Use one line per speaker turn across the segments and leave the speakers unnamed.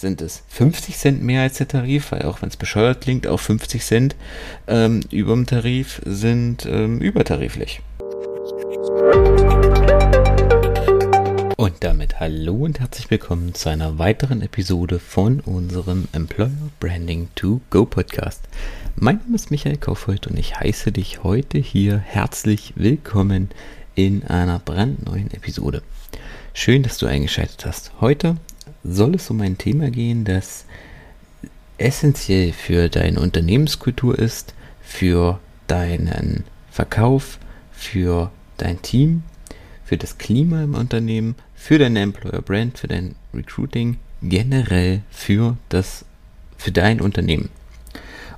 Sind es 50 Cent mehr als der Tarif, weil auch wenn es bescheuert klingt, auch 50 Cent ähm, über dem Tarif sind ähm, übertariflich. Und damit hallo und herzlich willkommen zu einer weiteren Episode von unserem Employer Branding to Go Podcast. Mein Name ist Michael Kaufhold und ich heiße dich heute hier herzlich willkommen in einer brandneuen Episode. Schön, dass du eingeschaltet hast. Heute soll es um ein Thema gehen, das essentiell für deine Unternehmenskultur ist, für deinen Verkauf, für dein Team, für das Klima im Unternehmen, für deine Employer Brand, für dein Recruiting, generell für das für dein Unternehmen.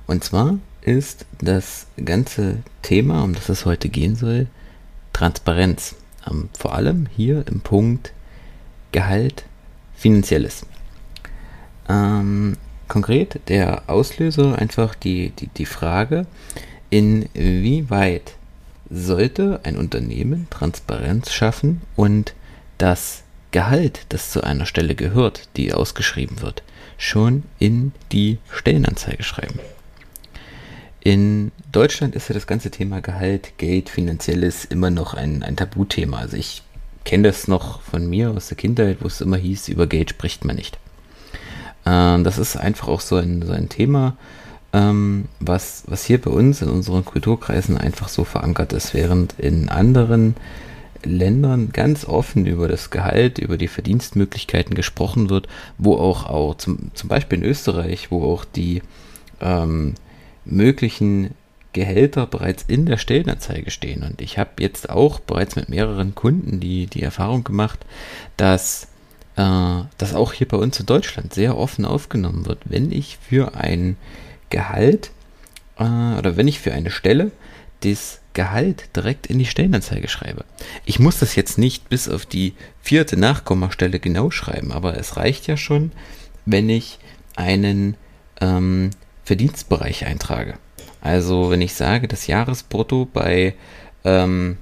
Und zwar ist das ganze Thema, um das es heute gehen soll, Transparenz. Ähm, vor allem hier im Punkt Gehalt, Finanzielles. Ähm, konkret der Auslöser einfach die, die, die Frage, inwieweit sollte ein Unternehmen Transparenz schaffen und das Gehalt, das zu einer Stelle gehört, die ausgeschrieben wird, schon in die Stellenanzeige schreiben. In Deutschland ist ja das ganze Thema Gehalt, Geld, finanzielles immer noch ein, ein Tabuthema. Also ich kenne das noch von mir aus der Kindheit, wo es immer hieß, über Geld spricht man nicht. Ähm, das ist einfach auch so ein, so ein Thema, ähm, was, was hier bei uns in unseren Kulturkreisen einfach so verankert ist, während in anderen Ländern ganz offen über das Gehalt, über die Verdienstmöglichkeiten gesprochen wird, wo auch, auch zum, zum Beispiel in Österreich, wo auch die ähm, möglichen Gehälter bereits in der Stellenanzeige stehen. Und ich habe jetzt auch bereits mit mehreren Kunden die, die Erfahrung gemacht, dass äh, das auch hier bei uns in Deutschland sehr offen aufgenommen wird, wenn ich für ein Gehalt äh, oder wenn ich für eine Stelle das Gehalt direkt in die Stellenanzeige schreibe. Ich muss das jetzt nicht bis auf die vierte Nachkommastelle genau schreiben, aber es reicht ja schon, wenn ich einen ähm, Verdienstbereich eintrage. Also wenn ich sage, das Jahresbrutto bei, ähm,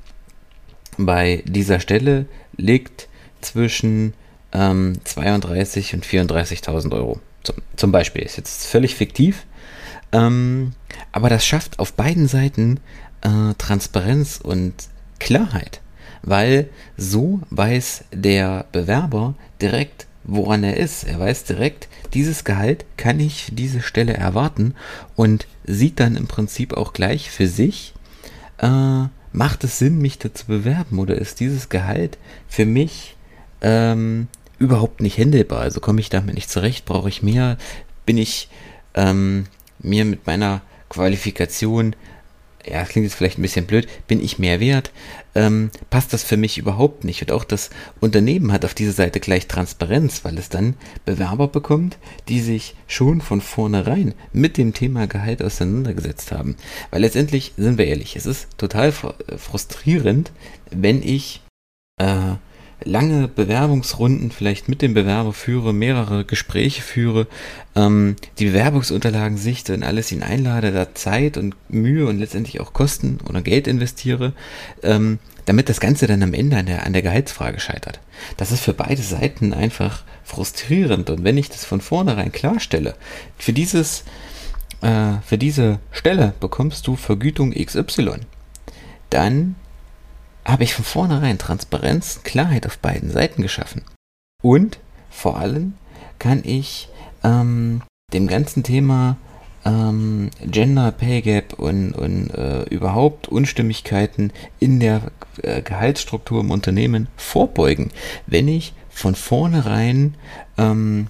bei dieser Stelle liegt zwischen ähm, 32 und 34.000 Euro. Zum, zum, Beispiel. Ist jetzt völlig fiktiv, ähm, aber das schafft auf beiden Seiten äh, Transparenz und Klarheit, weil so weiß der Bewerber direkt, woran er ist. Er weiß direkt, dieses Gehalt kann ich diese Stelle erwarten und sieht dann im Prinzip auch gleich für sich, äh, macht es Sinn, mich da zu bewerben oder ist dieses Gehalt für mich ähm, überhaupt nicht händelbar? Also komme ich damit nicht zurecht? Brauche ich mehr? Bin ich ähm, mir mit meiner Qualifikation ja, das klingt jetzt vielleicht ein bisschen blöd, bin ich mehr wert? Ähm, passt das für mich überhaupt nicht? Und auch das Unternehmen hat auf dieser Seite gleich Transparenz, weil es dann Bewerber bekommt, die sich schon von vornherein mit dem Thema Gehalt auseinandergesetzt haben. Weil letztendlich, sind wir ehrlich, es ist total frustrierend, wenn ich äh, lange Bewerbungsrunden vielleicht mit dem Bewerber führe, mehrere Gespräche führe, ähm, die Bewerbungsunterlagen sichte und alles ihn einlade, da Zeit und Mühe und letztendlich auch Kosten oder Geld investiere, ähm, damit das Ganze dann am Ende an der, an der Gehaltsfrage scheitert. Das ist für beide Seiten einfach frustrierend und wenn ich das von vornherein klarstelle, für dieses, äh, für diese Stelle bekommst du Vergütung XY, dann habe ich von vornherein Transparenz, Klarheit auf beiden Seiten geschaffen. Und vor allem kann ich ähm, dem ganzen Thema ähm, Gender Pay Gap und, und äh, überhaupt Unstimmigkeiten in der äh, Gehaltsstruktur im Unternehmen vorbeugen, wenn ich von vornherein ähm,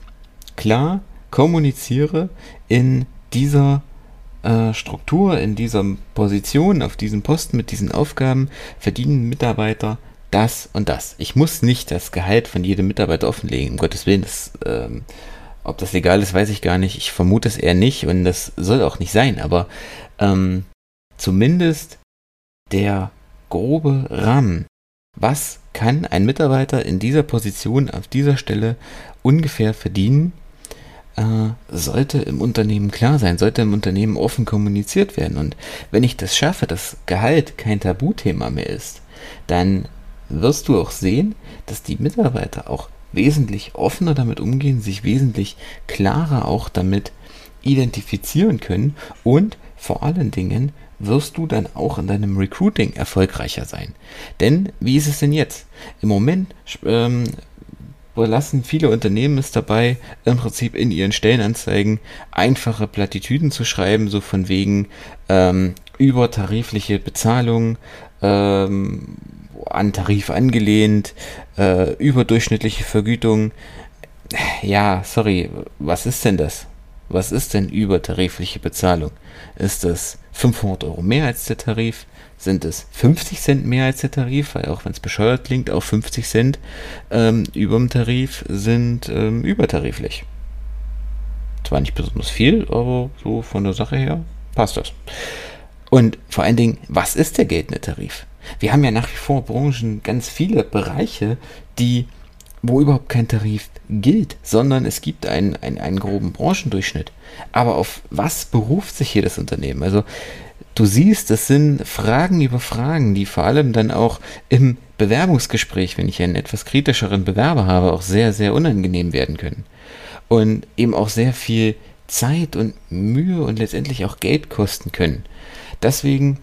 klar kommuniziere in dieser äh, Struktur, in dieser Position, auf diesem Posten mit diesen Aufgaben verdienen Mitarbeiter das und das. Ich muss nicht das Gehalt von jedem Mitarbeiter offenlegen, um Gottes Willen, das ähm, ob das legal ist, weiß ich gar nicht. Ich vermute es eher nicht und das soll auch nicht sein, aber ähm, zumindest der grobe Rahmen. Was kann ein Mitarbeiter in dieser Position auf dieser Stelle ungefähr verdienen? Äh, sollte im Unternehmen klar sein, sollte im Unternehmen offen kommuniziert werden. Und wenn ich das schaffe, dass Gehalt kein Tabuthema mehr ist, dann wirst du auch sehen, dass die Mitarbeiter auch wesentlich offener damit umgehen, sich wesentlich klarer auch damit identifizieren können und vor allen Dingen wirst du dann auch in deinem Recruiting erfolgreicher sein. Denn wie ist es denn jetzt? Im Moment ähm, belassen viele Unternehmen es dabei, im Prinzip in ihren Stellenanzeigen einfache Plattitüden zu schreiben, so von wegen ähm, übertarifliche Bezahlung, ähm, an Tarif angelehnt, äh, überdurchschnittliche Vergütung. Ja, sorry, was ist denn das? Was ist denn übertarifliche Bezahlung? Ist das 500 Euro mehr als der Tarif? Sind es 50 Cent mehr als der Tarif? Weil auch wenn es bescheuert klingt, auch 50 Cent ähm, über dem Tarif sind ähm, übertariflich. Zwar nicht besonders viel, aber so von der Sache her passt das. Und vor allen Dingen, was ist der geltende Tarif? Wir haben ja nach wie vor Branchen ganz viele Bereiche, die wo überhaupt kein Tarif gilt, sondern es gibt einen, einen, einen groben Branchendurchschnitt. Aber auf was beruft sich hier das Unternehmen? Also du siehst, das sind Fragen über Fragen, die vor allem dann auch im Bewerbungsgespräch, wenn ich einen etwas kritischeren Bewerber habe, auch sehr, sehr unangenehm werden können. Und eben auch sehr viel Zeit und Mühe und letztendlich auch Geld kosten können. Deswegen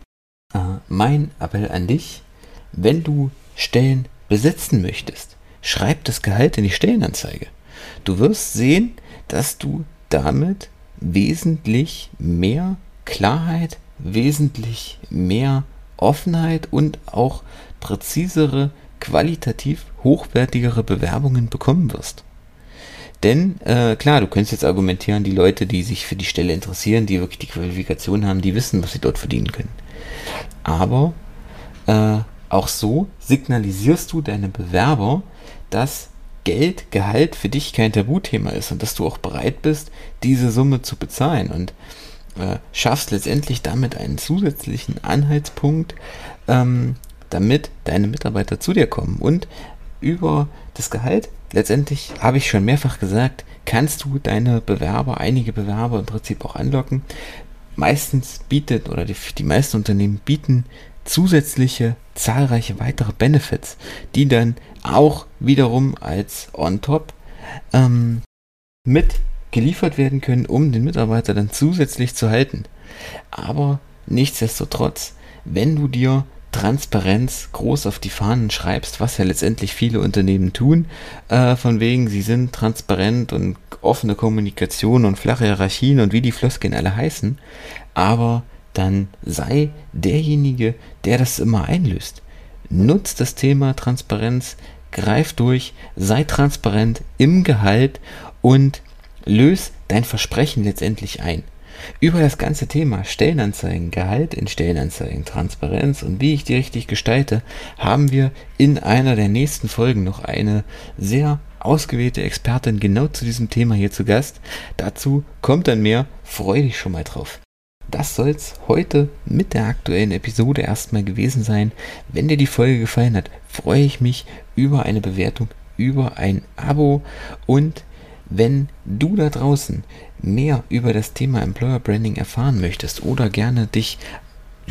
äh, mein Appell an dich, wenn du Stellen besetzen möchtest, schreib das Gehalt in die Stellenanzeige. Du wirst sehen, dass du damit wesentlich mehr Klarheit, wesentlich mehr Offenheit und auch präzisere, qualitativ hochwertigere Bewerbungen bekommen wirst. Denn äh, klar, du könntest jetzt argumentieren, die Leute, die sich für die Stelle interessieren, die wirklich die Qualifikation haben, die wissen, was sie dort verdienen können. Aber äh, auch so signalisierst du deinem Bewerber, dass Geld, Gehalt für dich kein Tabuthema ist und dass du auch bereit bist, diese Summe zu bezahlen und äh, schaffst letztendlich damit einen zusätzlichen Anhaltspunkt, ähm, damit deine Mitarbeiter zu dir kommen. Und über das Gehalt letztendlich habe ich schon mehrfach gesagt, kannst du deine Bewerber, einige Bewerber im Prinzip auch anlocken. Meistens bietet oder die, die meisten Unternehmen bieten zusätzliche zahlreiche weitere Benefits, die dann auch wiederum als On-Top ähm, mit geliefert werden können, um den Mitarbeiter dann zusätzlich zu halten. Aber nichtsdestotrotz, wenn du dir Transparenz groß auf die Fahnen schreibst, was ja letztendlich viele Unternehmen tun, äh, von wegen, sie sind transparent und offene Kommunikation und flache Hierarchien und wie die Floskeln alle heißen, aber dann sei derjenige, der das immer einlöst. Nutzt das Thema Transparenz, greif durch, sei transparent im Gehalt und löse dein Versprechen letztendlich ein. Über das ganze Thema Stellenanzeigen, Gehalt in Stellenanzeigen, Transparenz und wie ich die richtig gestalte, haben wir in einer der nächsten Folgen noch eine sehr ausgewählte Expertin genau zu diesem Thema hier zu Gast. Dazu kommt dann mehr, freue dich schon mal drauf. Das soll es heute mit der aktuellen Episode erstmal gewesen sein. Wenn dir die Folge gefallen hat, freue ich mich über eine Bewertung, über ein Abo und wenn du da draußen mehr über das Thema Employer Branding erfahren möchtest oder gerne dich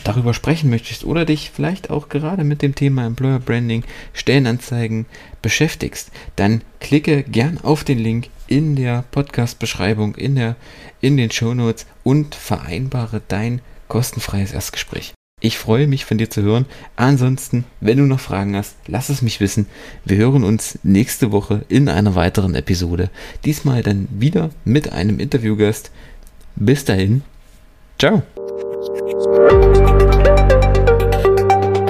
darüber sprechen möchtest oder dich vielleicht auch gerade mit dem Thema Employer Branding, Stellenanzeigen beschäftigst, dann klicke gern auf den Link in der Podcast-Beschreibung, in, der, in den Show Notes und vereinbare dein kostenfreies Erstgespräch. Ich freue mich von dir zu hören. Ansonsten, wenn du noch Fragen hast, lass es mich wissen. Wir hören uns nächste Woche in einer weiteren Episode. Diesmal dann wieder mit einem Interviewgast. Bis dahin. Ciao.